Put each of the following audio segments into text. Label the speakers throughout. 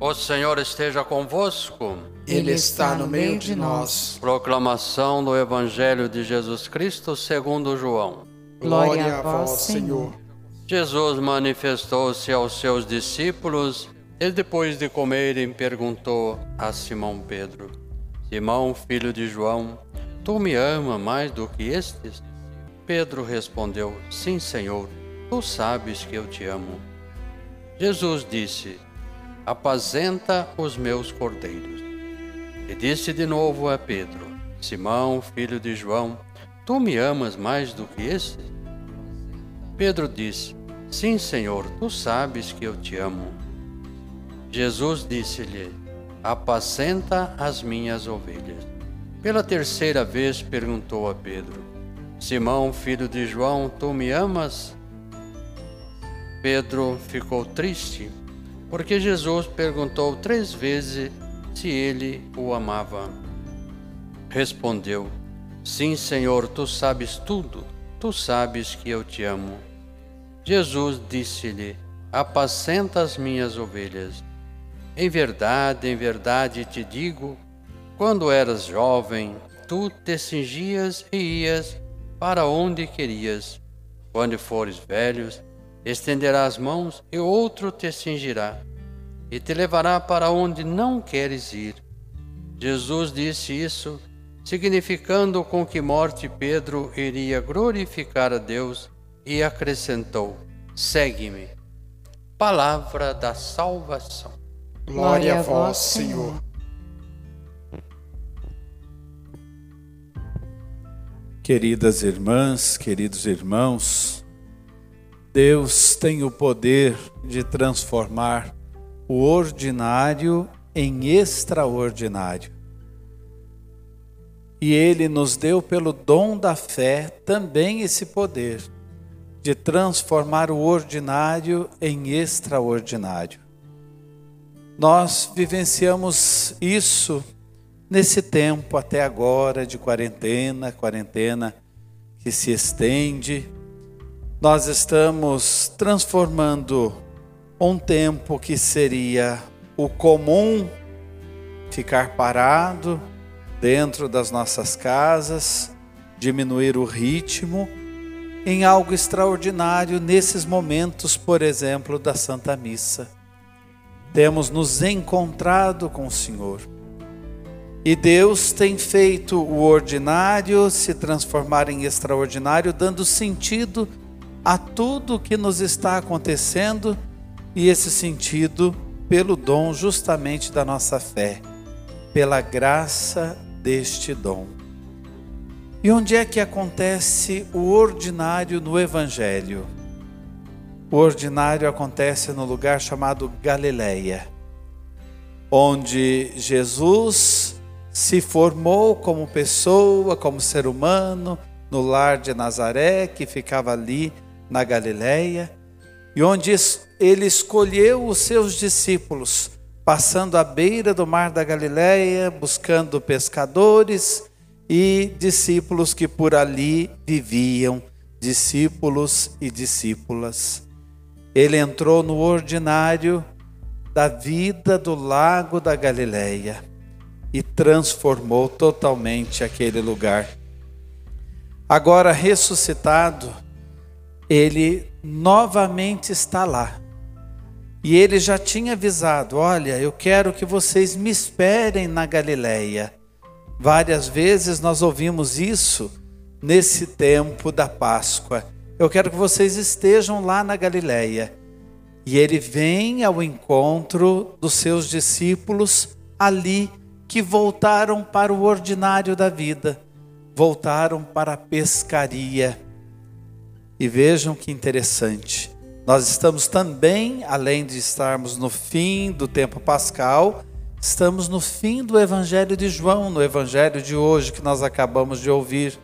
Speaker 1: O Senhor esteja convosco.
Speaker 2: Ele está no meio de nós.
Speaker 1: Proclamação do Evangelho de Jesus Cristo segundo João.
Speaker 2: Glória a vós, Senhor.
Speaker 1: Jesus manifestou-se aos seus discípulos e depois de comerem perguntou a Simão Pedro: Simão, filho de João, tu me amas mais do que estes? Pedro respondeu: Sim, Senhor, tu sabes que eu te amo. Jesus disse: Apazenta os meus cordeiros. E disse de novo a Pedro: Simão, filho de João, tu me amas mais do que estes? Pedro disse: Sim, Senhor, tu sabes que eu te amo. Jesus disse-lhe: Apacenta as minhas ovelhas. Pela terceira vez perguntou a Pedro: Simão, filho de João, tu me amas? Pedro ficou triste, porque Jesus perguntou três vezes se ele o amava. Respondeu: Sim, Senhor, tu sabes tudo, tu sabes que eu te amo. Jesus disse-lhe: Apacenta as minhas ovelhas. Em verdade, em verdade te digo, quando eras jovem, tu te cingias e ias para onde querias. Quando fores velhos, estenderás mãos e outro te cingirá e te levará para onde não queres ir. Jesus disse isso, significando com que morte Pedro iria glorificar a Deus e acrescentou: Segue-me. Palavra da salvação.
Speaker 2: Glória a vós, Senhor.
Speaker 3: Queridas irmãs, queridos irmãos, Deus tem o poder de transformar o ordinário em extraordinário. E Ele nos deu, pelo dom da fé, também esse poder de transformar o ordinário em extraordinário. Nós vivenciamos isso nesse tempo até agora de quarentena, quarentena que se estende. Nós estamos transformando um tempo que seria o comum ficar parado dentro das nossas casas, diminuir o ritmo, em algo extraordinário nesses momentos, por exemplo, da Santa Missa temos nos encontrado com o Senhor. E Deus tem feito o ordinário se transformar em extraordinário, dando sentido a tudo que nos está acontecendo, e esse sentido pelo dom justamente da nossa fé, pela graça deste dom. E onde é que acontece o ordinário no Evangelho? O ordinário acontece no lugar chamado Galileia, onde Jesus se formou como pessoa, como ser humano, no lar de Nazaré, que ficava ali na Galileia, e onde ele escolheu os seus discípulos, passando à beira do mar da Galileia, buscando pescadores e discípulos que por ali viviam, discípulos e discípulas. Ele entrou no ordinário da vida do lago da Galileia e transformou totalmente aquele lugar. Agora ressuscitado, ele novamente está lá. E ele já tinha avisado: Olha, eu quero que vocês me esperem na Galileia. Várias vezes nós ouvimos isso nesse tempo da Páscoa. Eu quero que vocês estejam lá na Galileia. E ele vem ao encontro dos seus discípulos ali que voltaram para o ordinário da vida, voltaram para a pescaria. E vejam que interessante. Nós estamos também, além de estarmos no fim do tempo pascal, estamos no fim do Evangelho de João, no Evangelho de hoje que nós acabamos de ouvir.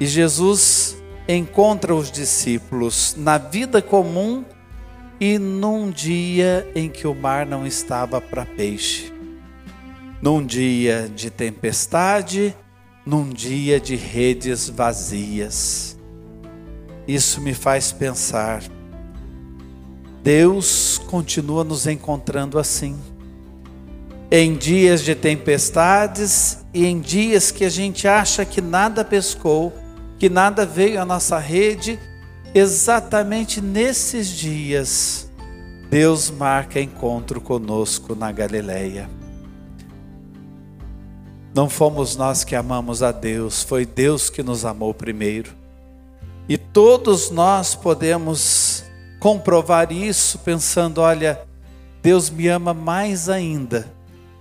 Speaker 3: E Jesus encontra os discípulos na vida comum e num dia em que o mar não estava para peixe. Num dia de tempestade, num dia de redes vazias. Isso me faz pensar. Deus continua nos encontrando assim. Em dias de tempestades e em dias que a gente acha que nada pescou, que nada veio à nossa rede, exatamente nesses dias, Deus marca encontro conosco na Galileia. Não fomos nós que amamos a Deus, foi Deus que nos amou primeiro. E todos nós podemos comprovar isso pensando: olha, Deus me ama mais ainda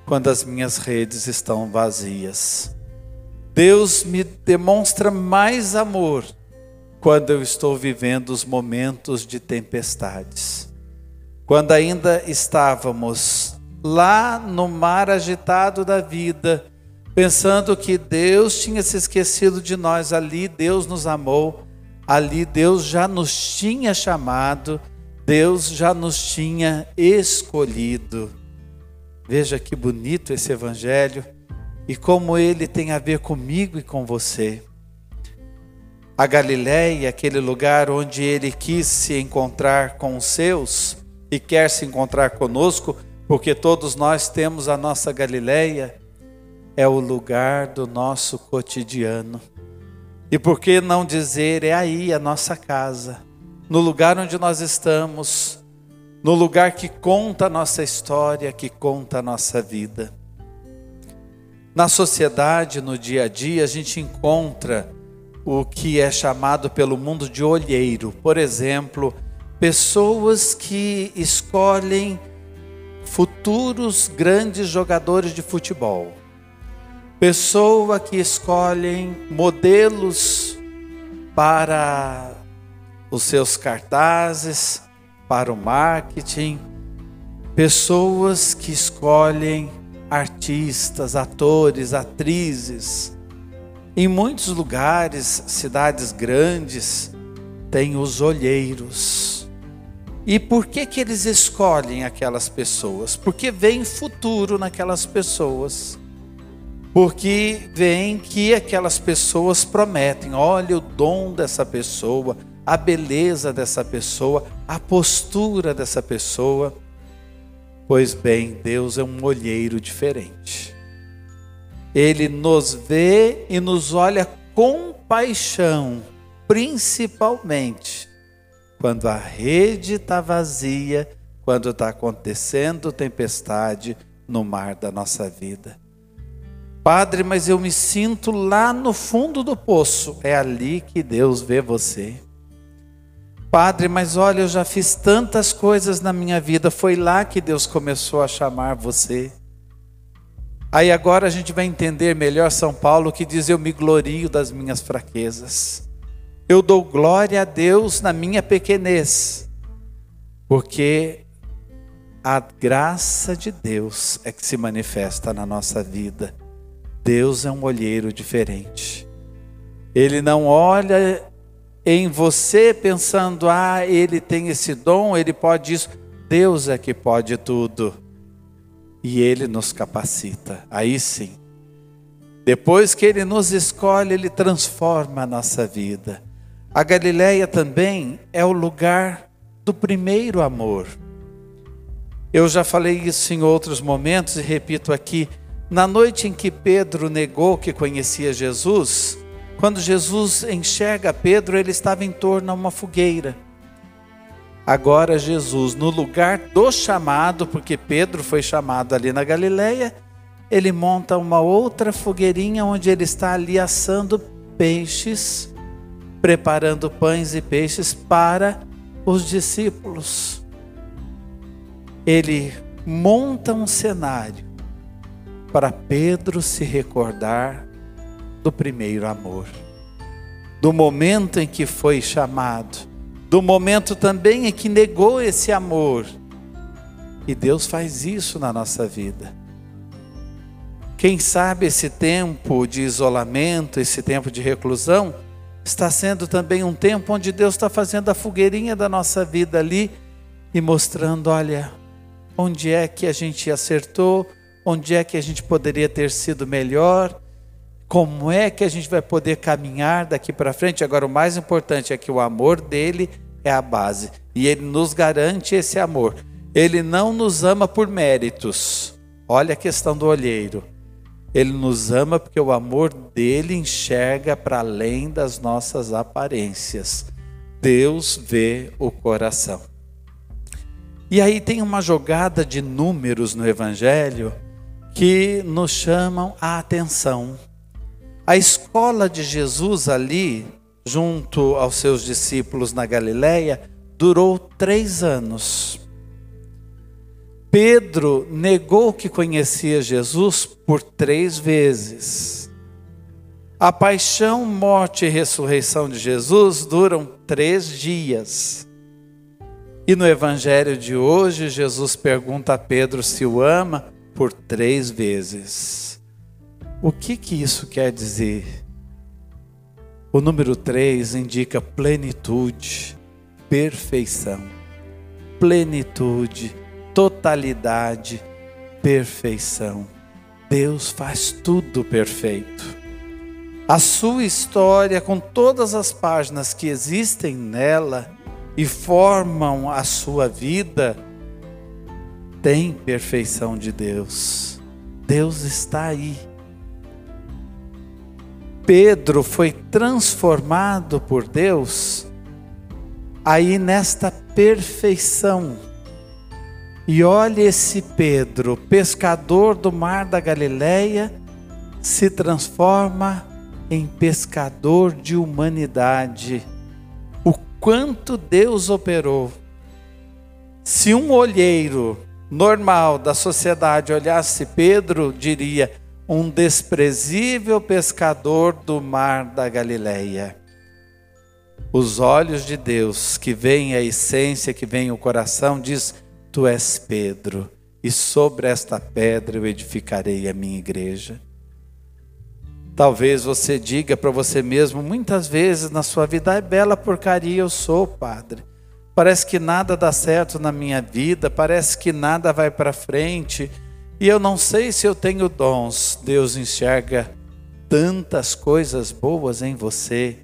Speaker 3: quando as minhas redes estão vazias. Deus me demonstra mais amor quando eu estou vivendo os momentos de tempestades. Quando ainda estávamos lá no mar agitado da vida, pensando que Deus tinha se esquecido de nós, ali Deus nos amou, ali Deus já nos tinha chamado, Deus já nos tinha escolhido. Veja que bonito esse evangelho e como ele tem a ver comigo e com você. A Galiléia, aquele lugar onde ele quis se encontrar com os seus e quer se encontrar conosco, porque todos nós temos a nossa Galiléia, é o lugar do nosso cotidiano. E por que não dizer, é aí a nossa casa, no lugar onde nós estamos, no lugar que conta a nossa história, que conta a nossa vida. Na sociedade, no dia a dia, a gente encontra o que é chamado pelo mundo de olheiro. Por exemplo, pessoas que escolhem futuros grandes jogadores de futebol. Pessoa que escolhem modelos para os seus cartazes, para o marketing, pessoas que escolhem artistas, atores, atrizes. Em muitos lugares, cidades grandes, tem os olheiros. E por que que eles escolhem aquelas pessoas? Porque vem futuro naquelas pessoas. Porque vem que aquelas pessoas prometem, olha o dom dessa pessoa, a beleza dessa pessoa, a postura dessa pessoa. Pois bem, Deus é um olheiro diferente. Ele nos vê e nos olha com paixão, principalmente quando a rede está vazia, quando está acontecendo tempestade no mar da nossa vida. Padre, mas eu me sinto lá no fundo do poço. É ali que Deus vê você. Padre, mas olha, eu já fiz tantas coisas na minha vida, foi lá que Deus começou a chamar você. Aí agora a gente vai entender melhor São Paulo que diz: Eu me glorio das minhas fraquezas. Eu dou glória a Deus na minha pequenez, porque a graça de Deus é que se manifesta na nossa vida. Deus é um olheiro diferente. Ele não olha em você pensando, ah, ele tem esse dom, ele pode isso. Deus é que pode tudo. E ele nos capacita. Aí sim. Depois que ele nos escolhe, ele transforma a nossa vida. A Galileia também é o lugar do primeiro amor. Eu já falei isso em outros momentos e repito aqui. Na noite em que Pedro negou que conhecia Jesus, quando Jesus enxerga Pedro, ele estava em torno a uma fogueira. Agora Jesus, no lugar do chamado, porque Pedro foi chamado ali na Galileia, ele monta uma outra fogueirinha onde ele está ali assando peixes, preparando pães e peixes para os discípulos. Ele monta um cenário para Pedro se recordar do primeiro amor, do momento em que foi chamado, do momento também em que negou esse amor. E Deus faz isso na nossa vida. Quem sabe esse tempo de isolamento, esse tempo de reclusão, está sendo também um tempo onde Deus está fazendo a fogueirinha da nossa vida ali e mostrando: olha, onde é que a gente acertou, onde é que a gente poderia ter sido melhor como é que a gente vai poder caminhar daqui para frente? Agora, o mais importante é que o amor dele é a base. E Ele nos garante esse amor. Ele não nos ama por méritos. Olha a questão do olheiro. Ele nos ama porque o amor dele enxerga para além das nossas aparências. Deus vê o coração. E aí tem uma jogada de números no Evangelho que nos chamam a atenção. A escola de Jesus ali, junto aos seus discípulos na Galileia, durou três anos. Pedro negou que conhecia Jesus por três vezes. A paixão, morte e ressurreição de Jesus duram três dias. E no evangelho de hoje, Jesus pergunta a Pedro se o ama por três vezes. O que, que isso quer dizer? O número 3 indica plenitude, perfeição. Plenitude, totalidade, perfeição. Deus faz tudo perfeito. A sua história, com todas as páginas que existem nela e formam a sua vida, tem perfeição de Deus. Deus está aí Pedro foi transformado por Deus aí nesta perfeição. E olha esse Pedro, pescador do mar da Galileia, se transforma em pescador de humanidade. O quanto Deus operou. Se um olheiro normal da sociedade olhasse Pedro, diria: um desprezível pescador do mar da Galileia. Os olhos de Deus, que veem a essência, que veem o coração, diz: Tu és Pedro, e sobre esta pedra eu edificarei a minha igreja. Talvez você diga para você mesmo, muitas vezes na sua vida, é bela porcaria eu sou, Padre. Parece que nada dá certo na minha vida, parece que nada vai para frente e eu não sei se eu tenho dons. Deus enxerga tantas coisas boas em você.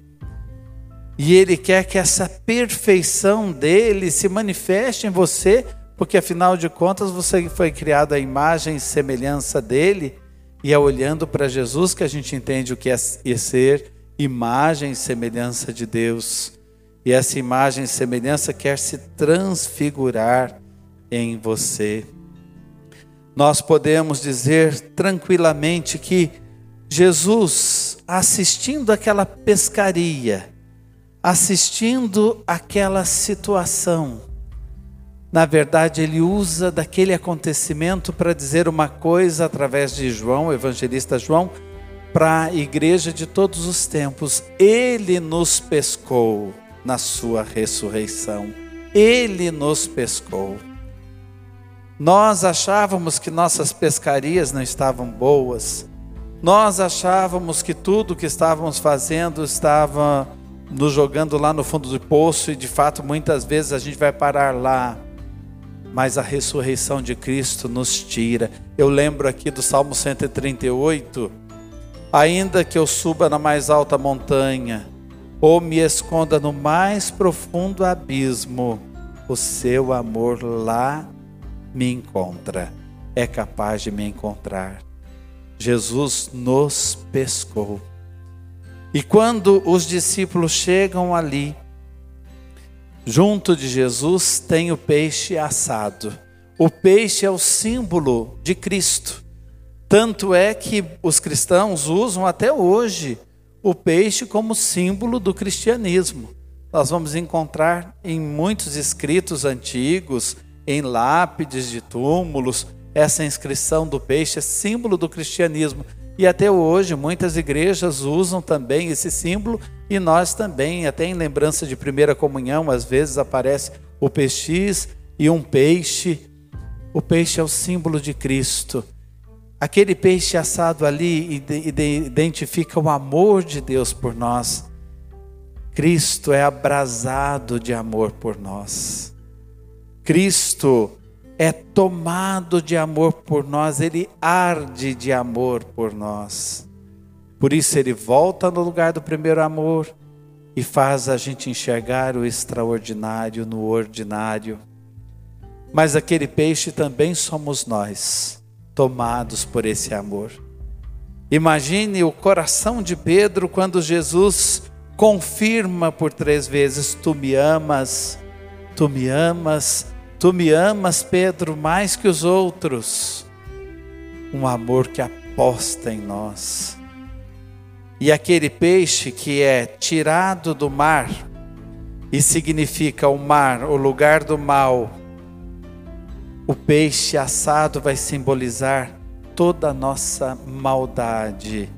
Speaker 3: E Ele quer que essa perfeição dele se manifeste em você, porque afinal de contas você foi criado à imagem e semelhança dele. E é olhando para Jesus que a gente entende o que é ser imagem e semelhança de Deus. E essa imagem e semelhança quer se transfigurar em você nós podemos dizer tranquilamente que Jesus, assistindo aquela pescaria, assistindo aquela situação, na verdade, ele usa daquele acontecimento para dizer uma coisa através de João, o evangelista João, para a igreja de todos os tempos. Ele nos pescou na sua ressurreição. Ele nos pescou. Nós achávamos que nossas pescarias não estavam boas. Nós achávamos que tudo que estávamos fazendo estava nos jogando lá no fundo do poço e de fato muitas vezes a gente vai parar lá. Mas a ressurreição de Cristo nos tira. Eu lembro aqui do Salmo 138, ainda que eu suba na mais alta montanha, ou me esconda no mais profundo abismo, o seu amor lá me encontra, é capaz de me encontrar. Jesus nos pescou. E quando os discípulos chegam ali, junto de Jesus tem o peixe assado. O peixe é o símbolo de Cristo. Tanto é que os cristãos usam até hoje o peixe como símbolo do cristianismo. Nós vamos encontrar em muitos escritos antigos, em lápides de túmulos. Essa inscrição do peixe é símbolo do cristianismo. E até hoje muitas igrejas usam também esse símbolo e nós também, até em lembrança de primeira comunhão, às vezes aparece o peixe e um peixe. O peixe é o símbolo de Cristo. Aquele peixe assado ali identifica o amor de Deus por nós. Cristo é abrasado de amor por nós. Cristo é tomado de amor por nós, ele arde de amor por nós. Por isso ele volta no lugar do primeiro amor e faz a gente enxergar o extraordinário no ordinário. Mas aquele peixe também somos nós, tomados por esse amor. Imagine o coração de Pedro quando Jesus confirma por três vezes: Tu me amas, tu me amas, tu me amas, Pedro, mais que os outros. Um amor que aposta em nós e aquele peixe que é tirado do mar, e significa o mar, o lugar do mal, o peixe assado vai simbolizar toda a nossa maldade,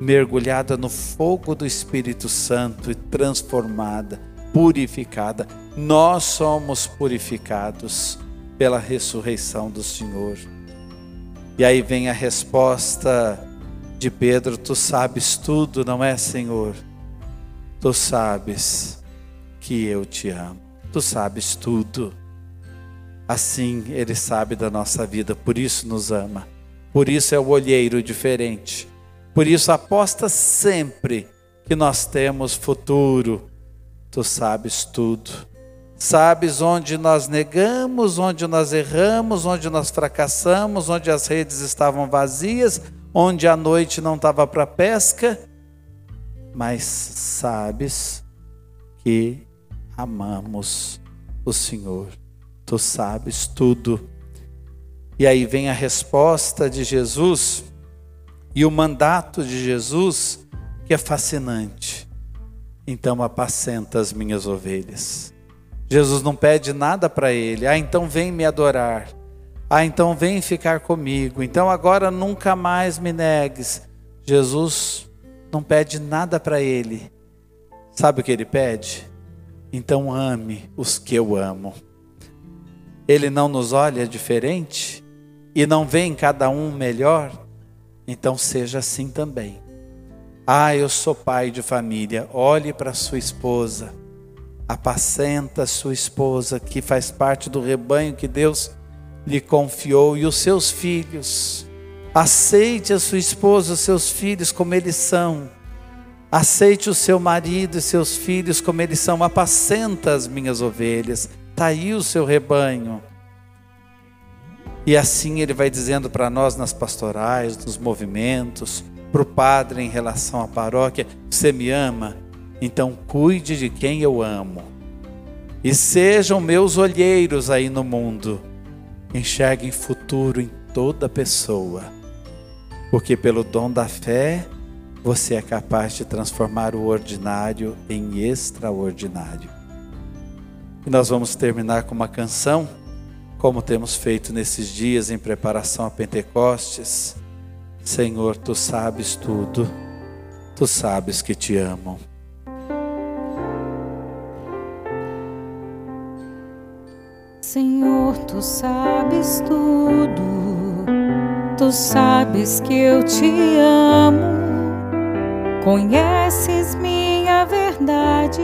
Speaker 3: mergulhada no fogo do Espírito Santo e transformada, purificada. Nós somos purificados pela ressurreição do Senhor. E aí vem a resposta de Pedro: Tu sabes tudo, não é, Senhor? Tu sabes que eu te amo. Tu sabes tudo. Assim Ele sabe da nossa vida, por isso nos ama. Por isso é o olheiro diferente. Por isso aposta sempre que nós temos futuro. Tu sabes tudo. Sabes onde nós negamos, onde nós erramos, onde nós fracassamos, onde as redes estavam vazias, onde a noite não estava para pesca, mas sabes que amamos o Senhor. Tu sabes tudo. E aí vem a resposta de Jesus e o mandato de Jesus, que é fascinante. Então apacenta as minhas ovelhas. Jesus não pede nada para ele. Ah, então vem me adorar. Ah, então vem ficar comigo. Então agora nunca mais me negues. Jesus não pede nada para ele. Sabe o que ele pede? Então ame os que eu amo. Ele não nos olha diferente e não vê em cada um melhor. Então seja assim também. Ah, eu sou pai de família. Olhe para sua esposa. Apacenta sua esposa que faz parte do rebanho que Deus lhe confiou e os seus filhos. Aceite a sua esposa, os seus filhos como eles são. Aceite o seu marido e seus filhos como eles são. Apacenta as minhas ovelhas. Está aí o seu rebanho. E assim ele vai dizendo para nós nas pastorais, nos movimentos, para o padre em relação à paróquia: Você me ama? Então cuide de quem eu amo. E sejam meus olheiros aí no mundo enxerguem futuro em toda pessoa, porque pelo dom da fé você é capaz de transformar o ordinário em extraordinário. E nós vamos terminar com uma canção, como temos feito nesses dias em preparação a Pentecostes. Senhor, tu sabes tudo, tu sabes que te amo.
Speaker 4: Senhor, tu sabes tudo, tu sabes que eu te amo, conheces minha verdade,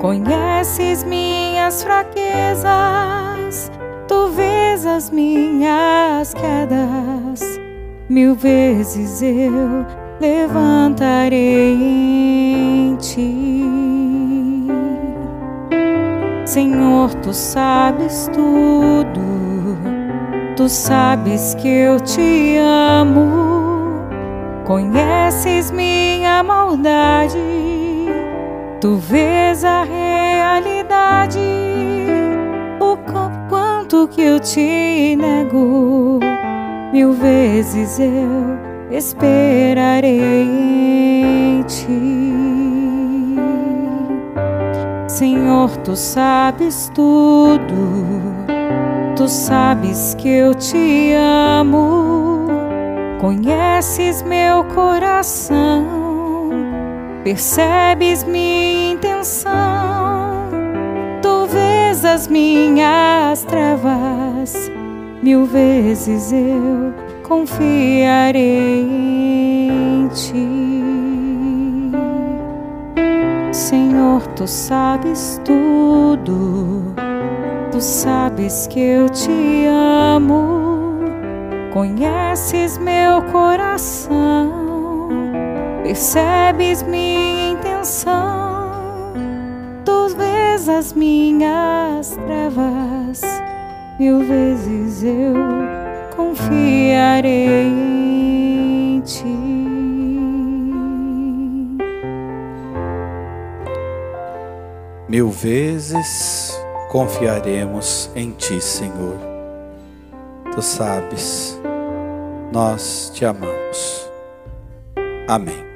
Speaker 4: conheces minhas fraquezas, tu vês as minhas quedas, mil vezes eu levantarei em ti. Senhor, tu sabes tudo, tu sabes que eu te amo, conheces minha maldade, tu vês a realidade, o quanto que eu te nego, mil vezes eu esperarei em ti. Senhor, tu sabes tudo, tu sabes que eu te amo, conheces meu coração, percebes minha intenção, tu vês as minhas trevas, mil vezes eu confiarei em ti. Senhor, tu sabes tudo, tu sabes que eu te amo, conheces meu coração, percebes minha intenção tu vês as minhas trevas, mil vezes eu confiarei em ti.
Speaker 3: Mil vezes confiaremos em Ti, Senhor. Tu sabes, nós te amamos. Amém.